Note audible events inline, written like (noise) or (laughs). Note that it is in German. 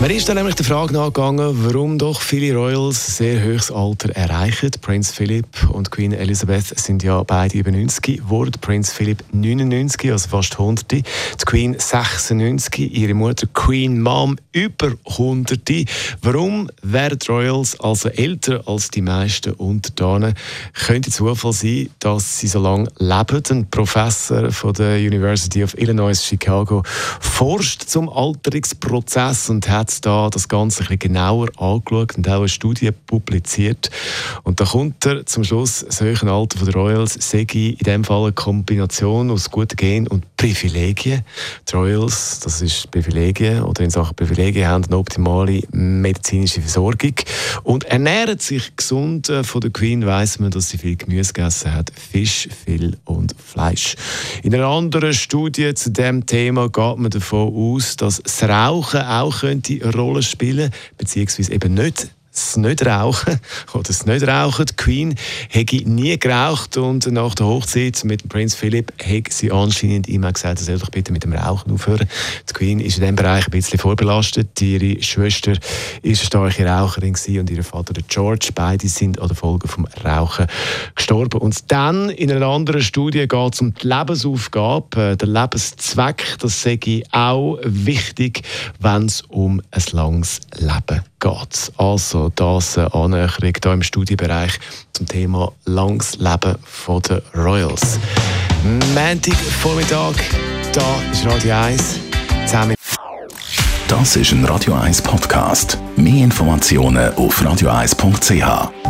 man ist dann nämlich der Frage nachgegangen, warum doch viele Royals sehr hohes Alter erreichen. Prinz Philip und Queen Elizabeth sind ja beide über 90 geworden. Prinz Philip 99, also fast 100. Die Queen 96, ihre Mutter Queen Mom über 100. Warum werden Royals also älter als die meisten Untertanen? Könnte Zufall sein, dass sie so lange leben. Ein Professor von der University of Illinois Chicago forscht zum Alterungsprozess und hat jetzt da das Ganze ein bisschen genauer angeschaut und auch eine Studie publiziert. Und da kommt er zum Schluss, höhere Alter der Royals sei in dem Fall eine Kombination aus guten Gen und Privilegien. Die Royals, das ist Privilegien oder in Sachen Privilegien, haben eine optimale medizinische Versorgung und ernähren sich gesund. Äh, von der Queen weiß man, dass sie viel Gemüse gegessen hat, Fisch, viel und Fleisch. In einer anderen Studie zu dem Thema geht man davon aus, dass das Rauchen auch könnte Rolle spielen, beziehungsweise eben nicht das Nicht-Rauchen (laughs) oder das Nicht-Rauchen. Die Queen hätte nie geraucht und nach der Hochzeit mit Prinz Philipp hat sie anscheinend immer gesagt, er soll doch bitte mit dem Rauchen aufhören. Die Queen ist in diesem Bereich ein bisschen vorbelastet. Ihre Schwester ist eine starke Raucherin und ihr Vater der George. Beide sind an der Folge vom Rauchen gestorben. Und dann in einer anderen Studie geht es um die Lebensaufgabe, der Lebenszweck. Das sage ich auch wichtig, wenn es um ein langes Leben geht. Also das eine Annäherung hier im Studienbereich zum Thema langes Leben den Royals. Montag Vormittag, da ist Radio 1. Zusammen das ist ein Radio 1 Podcast. Mehr Informationen auf radio1.ch.